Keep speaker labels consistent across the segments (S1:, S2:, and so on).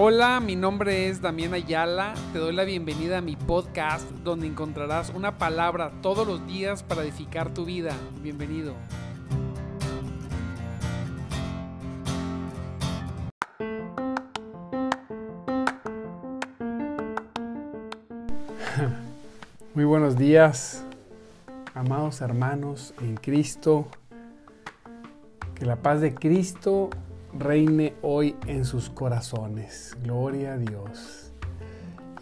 S1: Hola, mi nombre es Damián Ayala. Te doy la bienvenida a mi podcast donde encontrarás una palabra todos los días para edificar tu vida. Bienvenido.
S2: Muy buenos días, amados hermanos en Cristo. Que la paz de Cristo reine hoy en sus corazones. Gloria a Dios.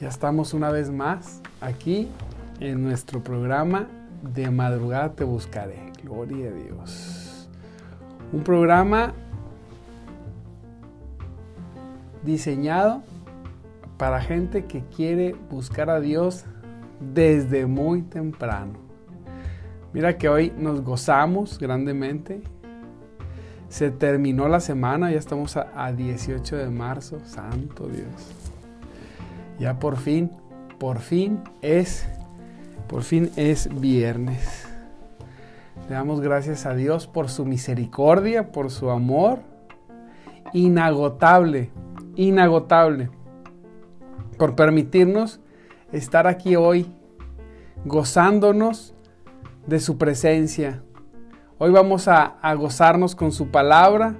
S2: Ya estamos una vez más aquí en nuestro programa de madrugada te buscaré. Gloria a Dios. Un programa diseñado para gente que quiere buscar a Dios desde muy temprano. Mira que hoy nos gozamos grandemente se terminó la semana, ya estamos a, 18 de marzo, santo Dios. Ya por fin, por fin es, por fin es viernes. Le damos gracias a Dios por su misericordia, por su amor inagotable, inagotable, por permitirnos estar aquí hoy gozándonos de su presencia, Hoy vamos a, gozarnos con su palabra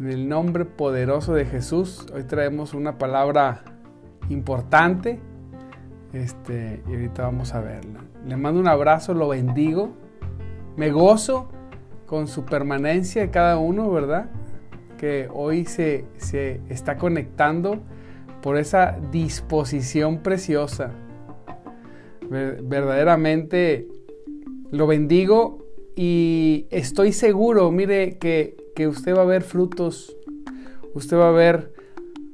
S2: en el nombre poderoso de Jesús. Hoy traemos una palabra importante este, y ahorita vamos a verla. Le mando un abrazo, lo bendigo. Me gozo con su permanencia de cada uno, ¿verdad? Que hoy se, se está conectando por esa disposición preciosa. Verdaderamente lo bendigo y estoy seguro, mire, que, usted va a ver frutos, usted va a ver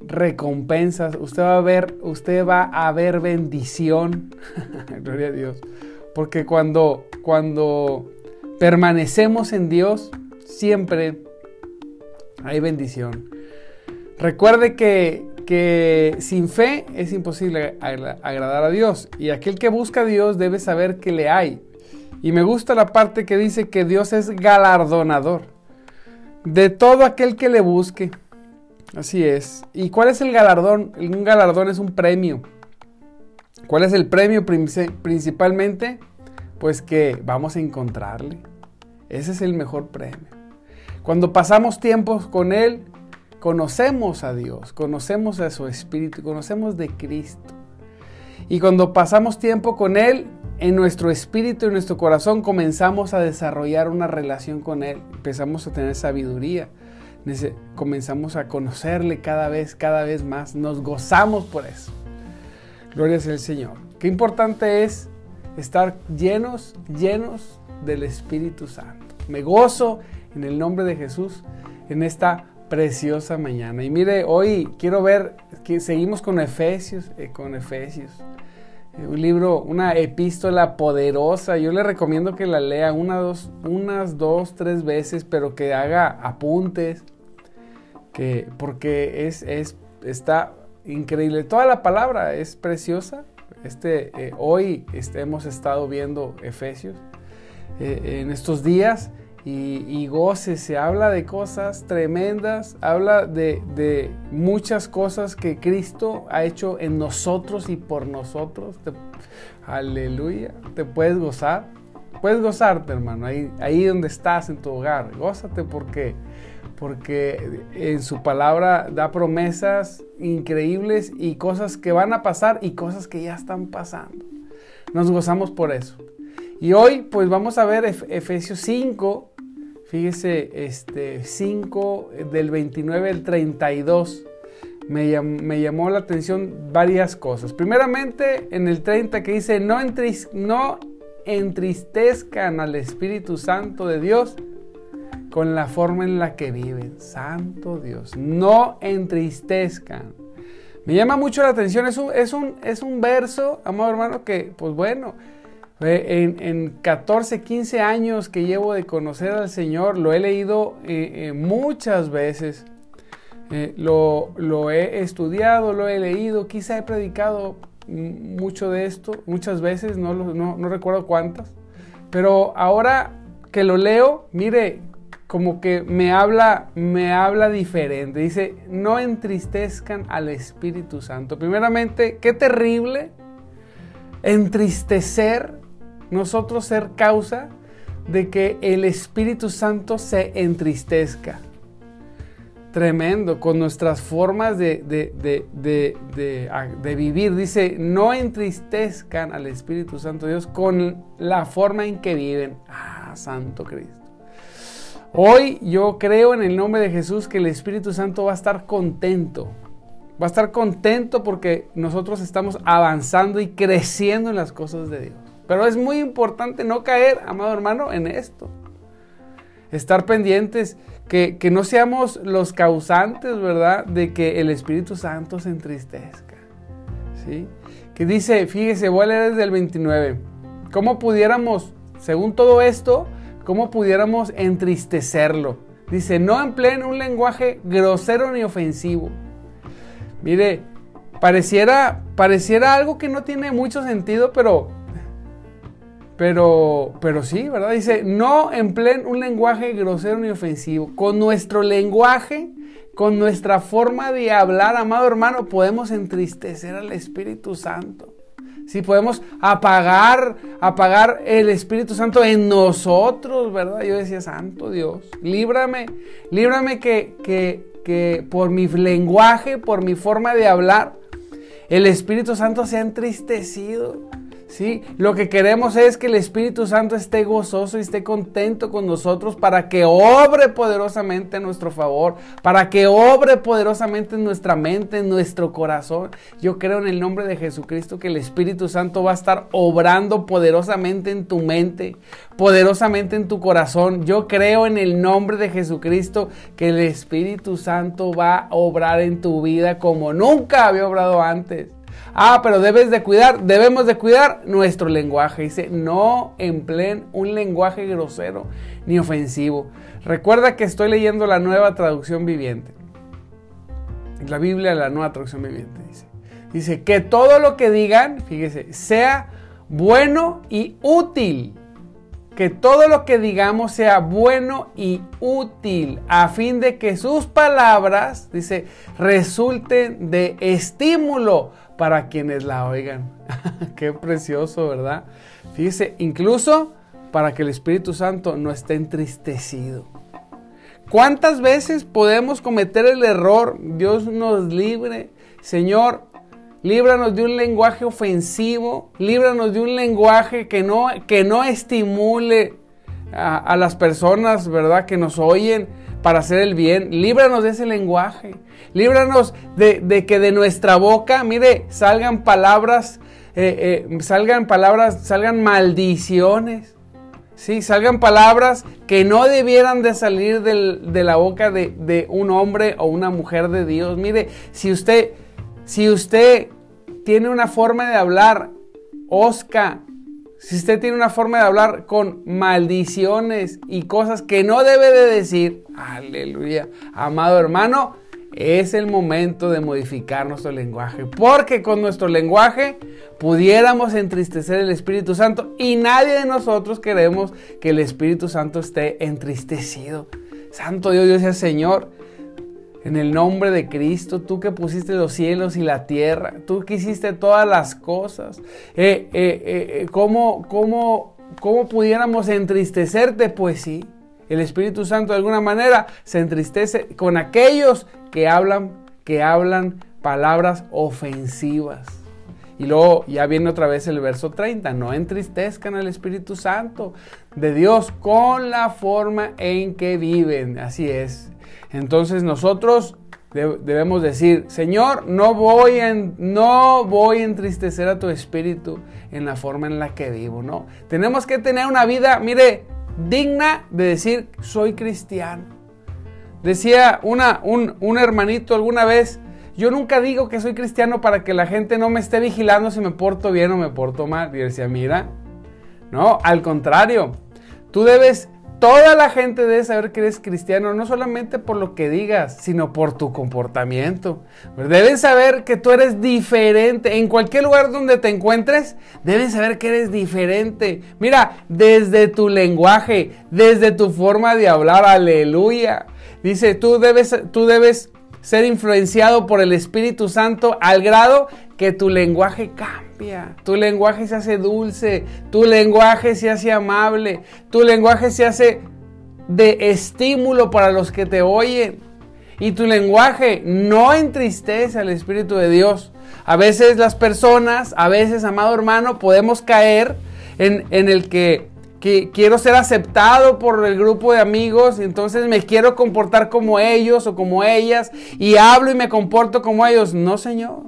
S2: recompensas, usted va a ver, usted va a ver bendición. Gloria a Dios. Porque cuando, cuando permanecemos en Dios, siempre hay bendición. Recuerde que, que sin fe es imposible agradar a Dios. Y aquel que busca a Dios debe saber que le hay. Y me gusta la parte que dice que Dios es galardonador de todo aquel que le busque. Así es. ¿Y cuál es el galardón? Un galardón es un premio. ¿Cuál es el premio principalmente? Pues que vamos a encontrarle. Ese es el mejor premio. Cuando pasamos tiempos con Él, conocemos a Dios, conocemos a su Espíritu, conocemos de Cristo. Y cuando pasamos tiempo con Él, en nuestro espíritu, en nuestro corazón, comenzamos a desarrollar una relación con Él. Empezamos a tener sabiduría. Comenzamos a conocerle cada vez, cada vez más. Nos gozamos por eso. Gloria sea el Señor. Qué importante es estar llenos, llenos del Espíritu Santo. Me gozo en el nombre de Jesús en esta preciosa mañana. Y mire, hoy quiero ver que seguimos con Efesios, eh, con Efesios. Un libro, una epístola poderosa. Yo le recomiendo que la lea una, dos, unas dos, tres veces, pero que haga apuntes, que, porque es, es, está increíble. Toda la palabra es preciosa. Este, eh, hoy este, hemos estado viendo Efesios eh, en estos días y, goce, se habla de cosas tremendas, habla de, muchas cosas que Cristo ha hecho en nosotros y por nosotros. aleluya, te puedes gozar, puedes gozarte hermano, ahí, ahí donde estás en tu hogar, gózate porque, porque en su palabra da promesas increíbles y cosas que van a pasar y cosas que ya están pasando. Nos gozamos por eso. Y hoy pues vamos a ver Efesios 5, Fíjese, este 5 del 29 al 32 me, llamó la atención varias cosas. Primeramente, en el 30 que dice, no, no entristezcan al Espíritu Santo de Dios con la forma en la que viven. Santo Dios, no entristezcan. Me llama mucho la atención, es un, es un, es un verso, amado hermano, que pues bueno, en, 14, 15 años que llevo de conocer al Señor, lo he leído eh, eh, muchas veces, eh, lo, he estudiado, lo he leído, quizá he predicado mucho de esto, muchas veces, no, recuerdo cuántas, pero ahora que lo leo, mire, como que me habla, me habla diferente. Dice, no entristezcan al Espíritu Santo. Primeramente, qué terrible entristecer, nosotros ser causa de que el Espíritu Santo se entristezca. Tremendo, con nuestras formas de, de, vivir. Dice, no entristezcan al Espíritu Santo Dios con la forma en que viven. Ah, Santo Cristo. Hoy yo creo en el nombre de Jesús que el Espíritu Santo va a estar contento. Va a estar contento porque nosotros estamos avanzando y creciendo en las cosas de Dios. Pero es muy importante no caer, amado hermano, en esto. Estar pendientes, que, no seamos los causantes, ¿verdad?, de que el Espíritu Santo se entristezca. ¿Sí? Que dice, fíjese, voy a leer desde el 29. ¿Cómo pudiéramos, según todo esto, ¿Cómo pudiéramos entristecerlo? Dice, no empleen un lenguaje grosero ni ofensivo. Mire, pareciera, pareciera algo que no tiene mucho sentido, pero, pero, pero sí, ¿verdad? Dice, no empleen un lenguaje grosero ni ofensivo. Con nuestro lenguaje, con nuestra forma de hablar, amado hermano, podemos entristecer al Espíritu Santo. Si podemos apagar, apagar el Espíritu Santo en nosotros, ¿verdad? Yo decía, Santo Dios, líbrame, líbrame que, que, que por mi lenguaje, por mi forma de hablar, el Espíritu Santo se ha entristecido. ¿Sí? Lo que queremos es que el Espíritu Santo esté gozoso y esté contento con nosotros para que obre poderosamente a nuestro favor, para que obre poderosamente en nuestra mente, en nuestro corazón. Yo creo en el nombre de Jesucristo que el Espíritu Santo va a estar obrando poderosamente en tu mente, poderosamente en tu corazón. Yo creo en el nombre de Jesucristo que el Espíritu Santo va a obrar en tu vida como nunca había obrado antes. Ah, pero debes de cuidar, debemos de cuidar nuestro lenguaje. Dice, no empleen un lenguaje grosero ni ofensivo. Recuerda que estoy leyendo la nueva traducción viviente. La Biblia, la nueva traducción viviente, dice. Dice, que todo lo que digan, fíjese, sea bueno y útil. Que todo lo que digamos sea bueno y útil, a fin de que sus palabras, dice, resulten de estímulo para quienes la oigan. Qué precioso, ¿verdad? Fíjese, incluso para que el Espíritu Santo no esté entristecido. ¿Cuántas veces podemos cometer el error? Dios nos libre. Señor, líbranos de un lenguaje ofensivo, líbranos de un lenguaje que no, que no estimule a, a las personas, ¿verdad? Que nos oyen para hacer el bien. Líbranos de ese lenguaje. Líbranos de, que de nuestra boca, mire, salgan palabras, eh, eh, salgan palabras, salgan maldiciones. Sí, salgan palabras que no debieran de salir de la boca de, de, un hombre o una mujer de Dios. Mire, si usted, si usted tiene una forma de hablar osca, si usted tiene una forma de hablar con maldiciones y cosas que no debe de decir, aleluya, amado hermano, es el momento de modificar nuestro lenguaje, porque con nuestro lenguaje pudiéramos entristecer el Espíritu Santo y nadie de nosotros queremos que el Espíritu Santo esté entristecido. Santo Dios, Dios sea Señor, en el nombre de Cristo, tú que pusiste los cielos y la tierra, tú que hiciste todas las cosas, eh, eh, eh, ¿cómo, cómo, ¿cómo pudiéramos entristecerte? Pues sí, el Espíritu Santo de alguna manera se entristece con aquellos que hablan, que hablan palabras ofensivas. Y luego ya viene otra vez el verso 30, no entristezcan al Espíritu Santo de Dios con la forma en que viven. Así es. Entonces nosotros debemos decir, Señor, no voy, no voy a entristecer a tu espíritu en la forma en la que vivo, ¿no? Tenemos que tener una vida, mire, digna de decir, soy cristiano. Decía una, un, un hermanito alguna vez, yo nunca digo que soy cristiano para que la gente no me esté vigilando si me porto bien o me porto mal. Y decía, mira, no, al contrario, tú debes toda la gente debe saber que eres cristiano, no solamente por lo que digas, sino por tu comportamiento. Deben saber que tú eres diferente. En cualquier lugar donde te encuentres, deben saber que eres diferente. Mira, desde tu lenguaje, desde tu forma de hablar, aleluya. Dice, tú debes, tú debes ser influenciado por el Espíritu Santo al grado que tu lenguaje cambia, tu lenguaje se hace dulce, tu lenguaje se hace amable, tu lenguaje se hace de estímulo para los que te oyen. Y tu lenguaje no entristece al Espíritu de Dios. A veces las personas, a veces, amado hermano, podemos caer en, en el que que quiero ser aceptado por el grupo de amigos, entonces me quiero comportar como ellos o como ellas y hablo y me comporto como ellos. No, Señor.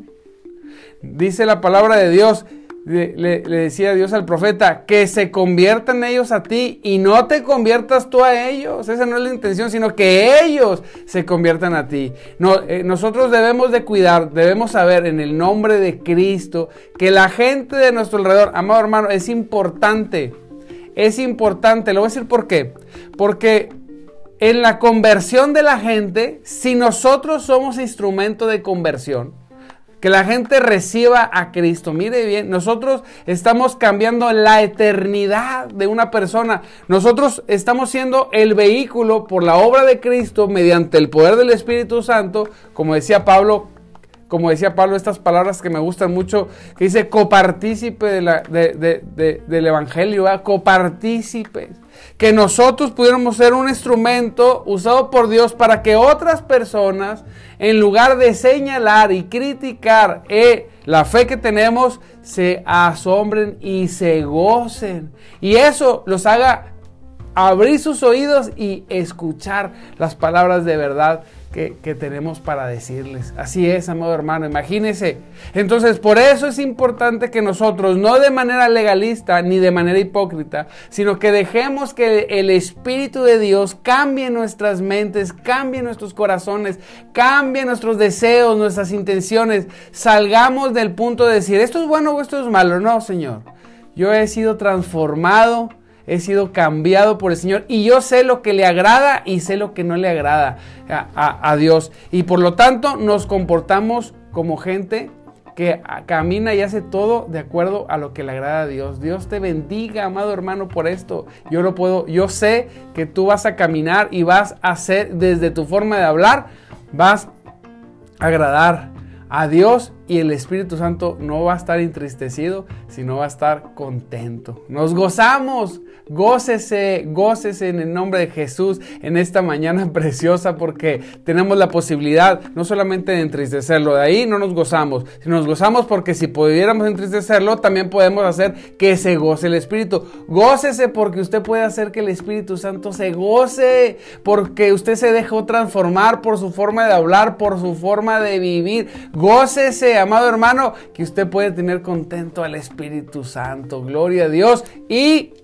S2: Dice la palabra de Dios, le, decía Dios al profeta, que se conviertan ellos a ti y no te conviertas tú a ellos. Esa no es la intención, sino que ellos se conviertan a ti. No, eh, nosotros debemos de cuidar, debemos saber en el nombre de Cristo que la gente de nuestro alrededor, amado hermano, es importante es importante. Le voy a decir por qué. Porque en la conversión de la gente, si nosotros somos instrumento de conversión, que la gente reciba a Cristo. Mire bien, nosotros estamos cambiando la eternidad de una persona. Nosotros estamos siendo el vehículo por la obra de Cristo mediante el poder del Espíritu Santo, como decía Pablo, como decía Pablo, estas palabras que me gustan mucho, que dice copartícipe del Evangelio, copartícipes. Que nosotros pudiéramos ser un instrumento usado por Dios para que otras personas, en lugar de señalar y criticar eh, la fe que tenemos, se asombren y se gocen. Y eso los haga abrir sus oídos y escuchar las palabras de verdad que, tenemos para decirles. Así es, amado hermano, imagínese. Entonces, por eso es importante que nosotros, no de manera legalista ni de manera hipócrita, sino que dejemos que el Espíritu de Dios cambie nuestras mentes, cambie nuestros corazones, cambie nuestros deseos, nuestras intenciones. Salgamos del punto de decir, esto es bueno o esto es malo. No, Señor. Yo he sido transformado he sido cambiado por el Señor y yo sé lo que le agrada y sé lo que no le agrada a, Dios. Y por lo tanto nos comportamos como gente que camina y hace todo de acuerdo a lo que le agrada a Dios. Dios te bendiga, amado hermano, por esto. Yo lo puedo, yo sé que tú vas a caminar y vas a hacer desde tu forma de hablar, vas a agradar a Dios y el Espíritu Santo no va a estar entristecido, sino va a estar contento. Nos gozamos, gócese, gócese en el nombre de Jesús en esta mañana preciosa porque tenemos la posibilidad no solamente de entristecerlo, de ahí no nos gozamos, sino nos gozamos porque si pudiéramos entristecerlo, también podemos hacer que se goce el Espíritu. Gócese porque usted puede hacer que el Espíritu Santo se goce, porque usted se dejó transformar por su forma de hablar, por su forma de vivir. Gócese amado hermano, que usted puede tener contento al Espíritu Santo. Gloria a Dios. Y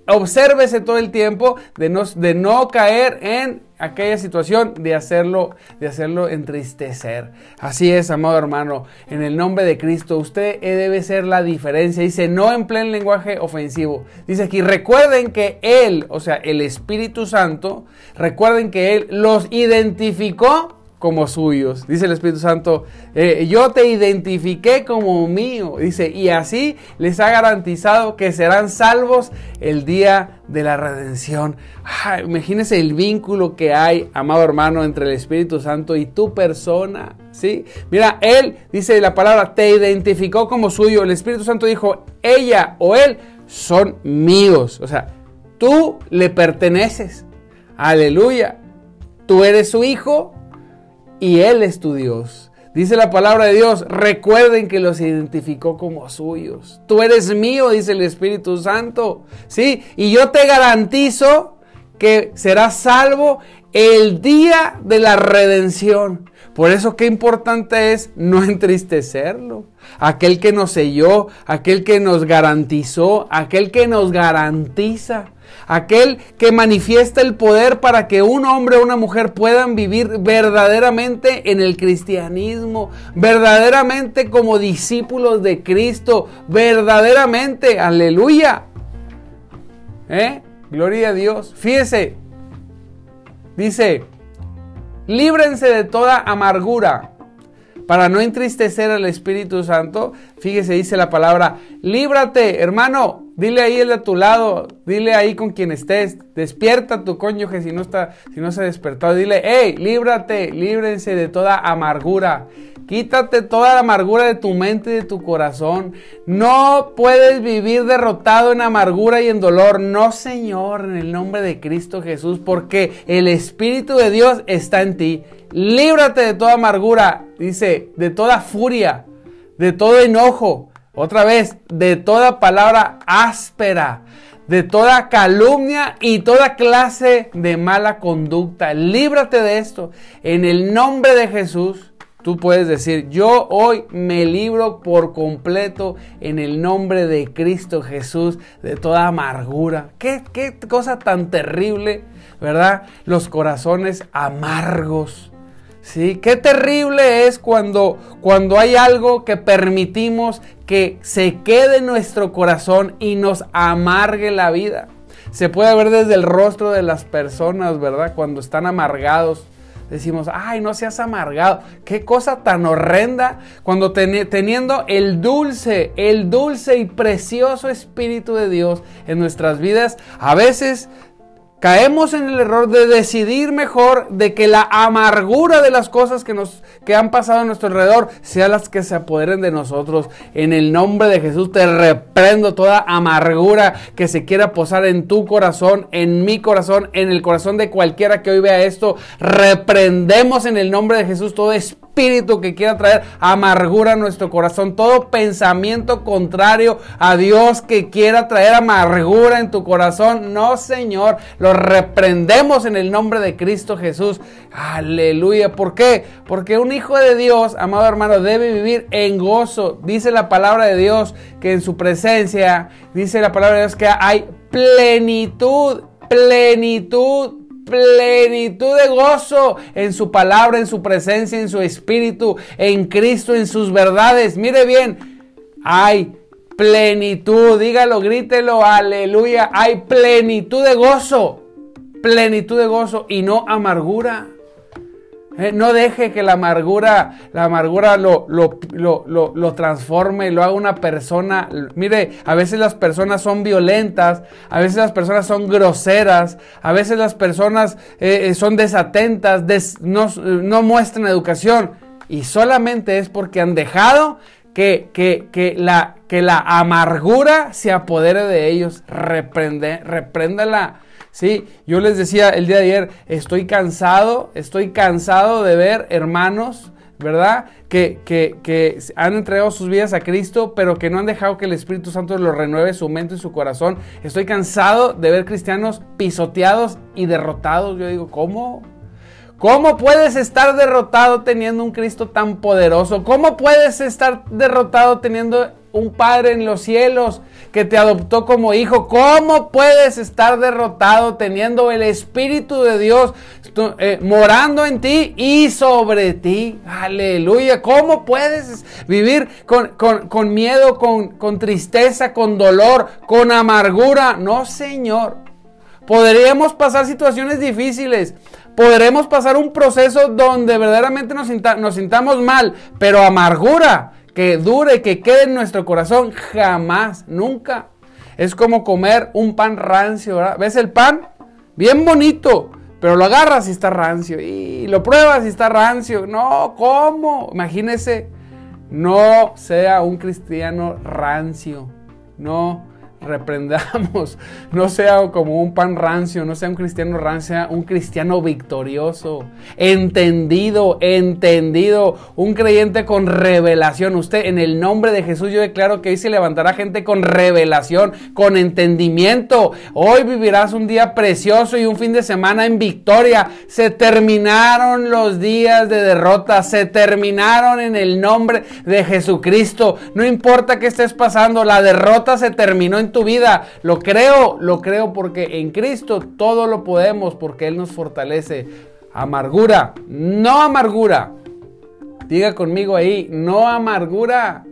S2: todo el tiempo de no, de no caer en aquella situación de hacerlo, de hacerlo entristecer. Así es, amado hermano, en el nombre de Cristo, usted debe ser la diferencia. Dice, no empleen lenguaje ofensivo. Dice aquí, recuerden que Él, o sea, el Espíritu Santo, recuerden que Él los identificó como suyos. Dice el Espíritu Santo, eh, yo te identifiqué como mío. Dice, y así les ha garantizado que serán salvos el día de la redención. imagínese el vínculo que hay, amado hermano, entre el Espíritu Santo y tu persona. ¿sí? Mira, Él, dice la palabra, te identificó como suyo. El Espíritu Santo dijo, ella o Él son míos. O sea, tú le perteneces. Aleluya. Tú eres su hijo y Él es tu Dios. Dice la palabra de Dios, recuerden que los identificó como suyos. Tú eres mío, dice el Espíritu Santo. Sí, y yo te garantizo que serás salvo el día de la redención. Por eso qué importante es no entristecerlo. Aquel que nos selló, aquel que nos garantizó, aquel que nos garantiza aquel que manifiesta el poder para que un hombre o una mujer puedan vivir verdaderamente en el cristianismo, verdaderamente como discípulos de Cristo, verdaderamente, aleluya. ¿Eh? Gloria a Dios. Fíjese, dice, líbrense de toda amargura para no entristecer al Espíritu Santo, fíjese, dice la palabra, líbrate, hermano, dile ahí el de tu lado, dile ahí con quien estés, despierta tu cónyuge si no está, si no se ha despertado, dile, hey, líbrate, líbrense de toda amargura. Quítate toda la amargura de tu mente y de tu corazón. No puedes vivir derrotado en amargura y en dolor. No, Señor, en el nombre de Cristo Jesús, porque el Espíritu de Dios está en ti líbrate de toda amargura, dice, de toda furia, de todo enojo, otra vez, de toda palabra áspera, de toda calumnia y toda clase de mala conducta. Líbrate de esto. En el nombre de Jesús, tú puedes decir, yo hoy me libro por completo en el nombre de Cristo Jesús de toda amargura. Qué, qué cosa tan terrible, ¿verdad? Los corazones amargos ¿Sí? Qué terrible es cuando, cuando hay algo que permitimos que se quede en nuestro corazón y nos amargue la vida. Se puede ver desde el rostro de las personas, ¿verdad? Cuando están amargados. Decimos, ay, no seas amargado. Qué cosa tan horrenda cuando teniendo el dulce, el dulce y precioso Espíritu de Dios en nuestras vidas, a veces Caemos en el error de decidir mejor de que la amargura de las cosas que nos que han pasado a nuestro alrededor sean las que se apoderen de nosotros. En el nombre de Jesús te reprendo toda amargura que se quiera posar en tu corazón, en mi corazón, en el corazón de cualquiera que hoy vea esto. Reprendemos en el nombre de Jesús todo espíritu espíritu que quiera traer amargura a nuestro corazón, todo pensamiento contrario a Dios que quiera traer amargura en tu corazón, no Señor, lo reprendemos en el nombre de Cristo Jesús. Aleluya. ¿Por qué? Porque un hijo de Dios, amado hermano, debe vivir en gozo. Dice la palabra de Dios que en su presencia, dice la palabra de Dios que hay plenitud, plenitud plenitud de gozo en su palabra, en su presencia, en su espíritu, en Cristo, en sus verdades. Mire bien, hay plenitud, dígalo, grítelo, aleluya, hay plenitud de gozo, plenitud de gozo y no amargura. Eh, no deje que la amargura, la amargura lo, lo, lo, lo, transforme, lo haga una persona. Mire, a veces las personas son violentas, a veces las personas son groseras, a veces las personas eh, eh, son desatentas, no, no, muestran educación. Y solamente es porque han dejado que, que, que, la, que la amargura se apodere de ellos. Reprende, repréndala Sí, yo les decía el día de ayer, estoy cansado, estoy cansado de ver hermanos, ¿verdad? Que, que, que, han entregado sus vidas a Cristo, pero que no han dejado que el Espíritu Santo lo renueve su mente y su corazón. Estoy cansado de ver cristianos pisoteados y derrotados. Yo digo, ¿cómo? ¿Cómo puedes estar derrotado teniendo un Cristo tan poderoso? ¿Cómo puedes estar derrotado teniendo un Padre en los cielos que te adoptó como hijo. ¿Cómo puedes estar derrotado teniendo el Espíritu de Dios eh, morando en ti y sobre ti? Aleluya. ¿Cómo puedes vivir con, miedo, con, con tristeza, con dolor, con amargura? No, Señor. Podríamos pasar situaciones difíciles. Podremos pasar un proceso donde verdaderamente nos, nos sintamos mal, pero amargura que dure, que quede en nuestro corazón, jamás, nunca. Es como comer un pan rancio, ¿verdad? ¿Ves el pan? Bien bonito, pero lo agarras y está rancio. Y lo pruebas y está rancio. No, ¿cómo? Imagínese, no sea un cristiano rancio. No, reprendamos, no sea como un pan rancio, no sea un cristiano rancio, sea un cristiano victorioso, entendido, entendido, un creyente con revelación. Usted, en el nombre de Jesús, yo declaro que hoy se levantará gente con revelación, con entendimiento. Hoy vivirás un día precioso y un fin de semana en victoria. Se terminaron los días de derrota, se terminaron en el nombre de Jesucristo. No importa qué estés pasando, la derrota se terminó en tu vida. Lo creo, lo creo porque en Cristo todo lo podemos porque Él nos fortalece. Amargura, no amargura. Diga conmigo ahí, no amargura.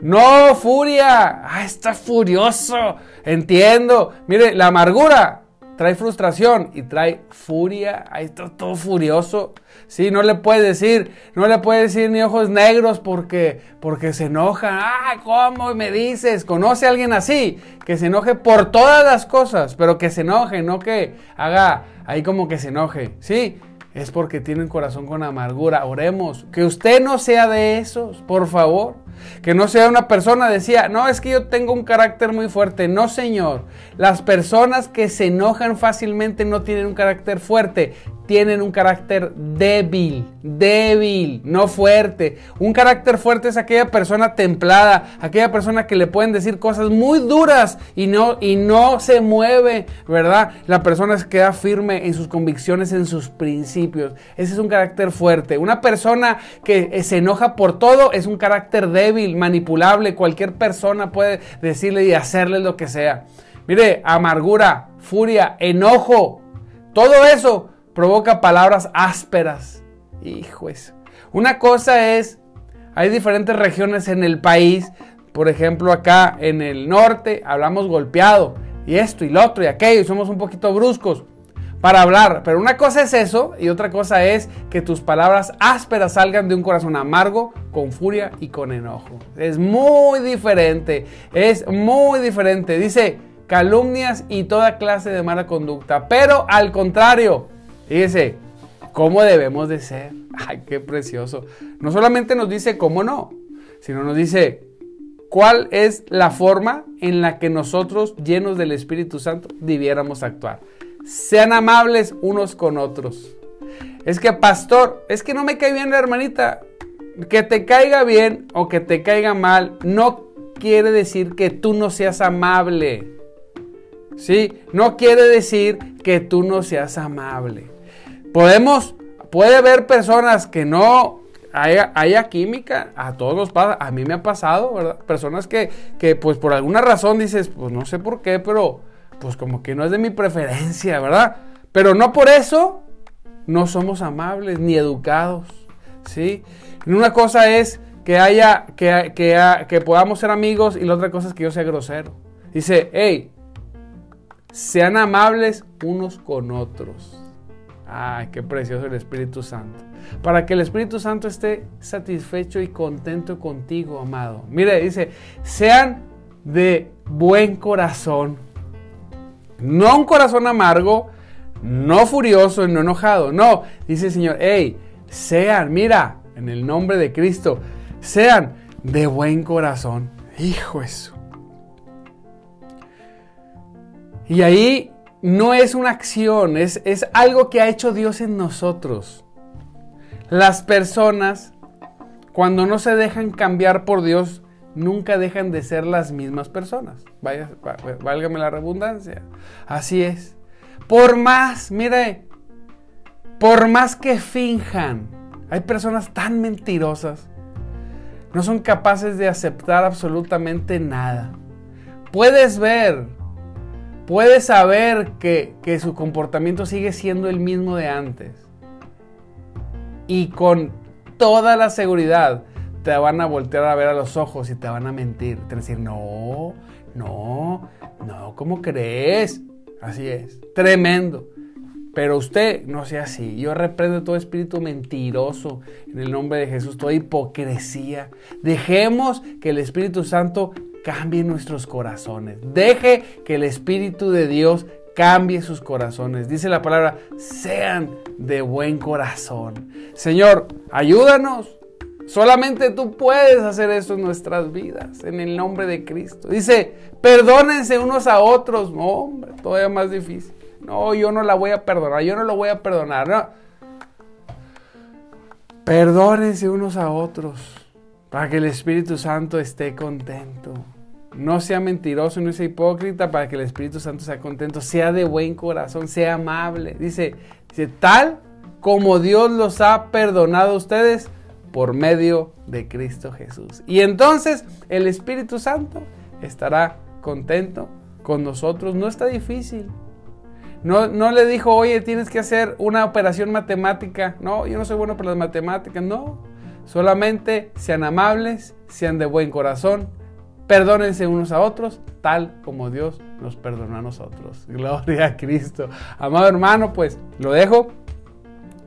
S2: No furia. Ah, está furioso. Entiendo. Mire, la amargura trae frustración y trae furia. Ahí está todo furioso. Sí, no le puede decir, no le puede decir ni ojos negros porque, porque se enoja. Ah, ¿cómo me dices? ¿Conoce a alguien así? Que se enoje por todas las cosas, pero que se enoje, no que haga ahí como que se enoje. Sí, es porque tiene un corazón con amargura. Oremos. Que usted no sea de esos, por favor. Que no sea una persona, decía, no, es que yo tengo un carácter muy fuerte. No, Señor. Las personas que se enojan fácilmente no tienen un carácter fuerte tienen un carácter débil, débil, no fuerte. Un carácter fuerte es aquella persona templada, aquella persona que le pueden decir cosas muy duras y no, y no se mueve, ¿verdad? La persona se queda firme en sus convicciones, en sus principios. Ese es un carácter fuerte. Una persona que se enoja por todo es un carácter débil, manipulable. Cualquier persona puede decirle y hacerle lo que sea. Mire, amargura, furia, enojo, todo eso provoca palabras ásperas. Hijo. Una cosa es, hay diferentes regiones en el país, por ejemplo acá en el norte hablamos golpeado, y esto y lo otro y aquello, y somos un poquito bruscos para hablar. Pero una cosa es eso y otra cosa es que tus palabras ásperas salgan de un corazón amargo, con furia y con enojo. Es muy diferente, es muy diferente. Dice calumnias y toda clase de mala conducta. Pero al contrario, Fíjese, ¿cómo debemos de ser? Ay, qué precioso. No solamente nos dice cómo no, sino nos dice cuál es la forma en la que nosotros, llenos del Espíritu Santo, debiéramos actuar. Sean amables unos con otros. Es que, pastor, es que no me cae bien la hermanita. Que te caiga bien o que te caiga mal no quiere decir que tú no seas amable. ¿Sí? No quiere decir que tú no seas amable. Podemos, puede haber personas que no haya, química, a todos nos pasa, a mí me ha pasado, ¿verdad? Personas que, que pues por alguna razón dices, pues no sé por qué, pero pues como que no es de mi preferencia, ¿verdad? Pero no por eso no somos amables ni educados, ¿sí? una cosa es que haya, que, que, que podamos ser amigos y la otra cosa es que yo sea grosero. Dice, hey, sean amables unos con otros. Ay, qué precioso el Espíritu Santo. Para que el Espíritu Santo esté satisfecho y contento contigo, amado. Mire, dice, sean de buen corazón. No un corazón amargo, no furioso no enojado. No, dice el Señor, hey, sean, mira, en el nombre de Cristo, sean de buen corazón. Hijo eso. Y ahí no es una acción, es, es algo que ha hecho Dios en nosotros. Las personas, cuando no se dejan cambiar por Dios, nunca dejan de ser las mismas personas. Vaya, válgame la redundancia. Así es. Por más, mire, por más que finjan, hay personas tan mentirosas, no son capaces de aceptar absolutamente nada. Puedes ver puedes saber que, su comportamiento sigue siendo el mismo de antes. Y con toda la seguridad te van a voltear a ver a los ojos y te van a mentir. Te van a decir, no, no, no, ¿cómo crees? Así es, tremendo. Pero usted no sea así. Yo reprendo todo espíritu mentiroso en el nombre de Jesús, toda hipocresía. Dejemos que el Espíritu Santo cambie nuestros corazones. Deje que el Espíritu de Dios cambie sus corazones. Dice la palabra, sean de buen corazón. Señor, ayúdanos. Solamente tú puedes hacer eso en nuestras vidas, en el nombre de Cristo. Dice, perdónense unos a otros. No, hombre, todavía más difícil. No, yo no la voy a perdonar, yo no lo voy a perdonar. Perdónense unos a otros para que el Espíritu Santo esté contento. No sea mentiroso, no sea hipócrita para que el Espíritu Santo sea contento. Sea de buen corazón, sea amable. Dice, dice tal como Dios los ha perdonado a ustedes por medio de Cristo Jesús. Y entonces el Espíritu Santo estará contento con nosotros. No está difícil. No, no le dijo, oye, tienes que hacer una operación matemática. No, yo no soy bueno para las matemáticas. No, solamente sean amables, sean de buen corazón Perdónense unos a otros, tal como Dios nos perdonó a nosotros. Gloria a Cristo. Amado hermano, pues lo dejo.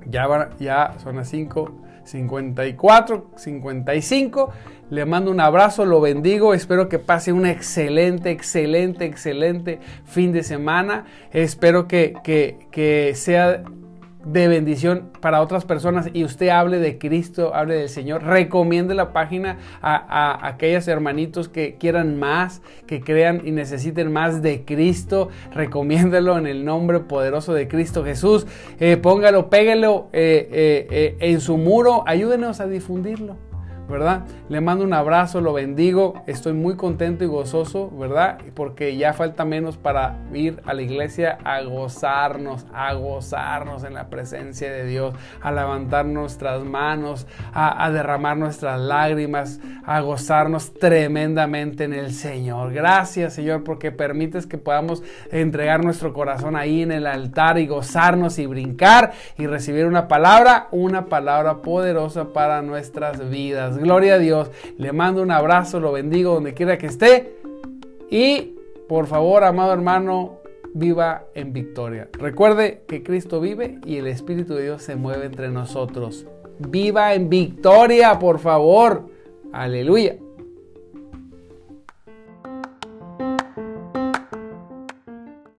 S2: Ya, ya son las 5, 54, 55. Le mando un abrazo, lo bendigo. Espero que pase un excelente, excelente, excelente fin de semana. Espero que, que, que sea de bendición para otras personas y usted hable de Cristo, hable del Señor, recomiende la página a, a, aquellos hermanitos que quieran más, que crean y necesiten más de Cristo, recomiéndelo en el nombre poderoso de Cristo Jesús, eh, póngalo, péguelo eh, eh, en su muro, ayúdenos a difundirlo. ¿Verdad? Le mando un abrazo, lo bendigo, estoy muy contento y gozoso, ¿verdad? Porque ya falta menos para ir a la iglesia a gozarnos, a gozarnos en la presencia de Dios, a levantar nuestras manos, a, derramar nuestras lágrimas, a gozarnos tremendamente en el Señor. Gracias, Señor, porque permites que podamos entregar nuestro corazón ahí en el altar y gozarnos y brincar y recibir una palabra, una palabra poderosa para nuestras vidas. Gloria a Dios. Le mando un abrazo, lo bendigo donde quiera que esté. Y por favor, amado hermano, viva en victoria. Recuerde que Cristo vive y el Espíritu de Dios se mueve entre nosotros. Viva en victoria, por favor. Aleluya.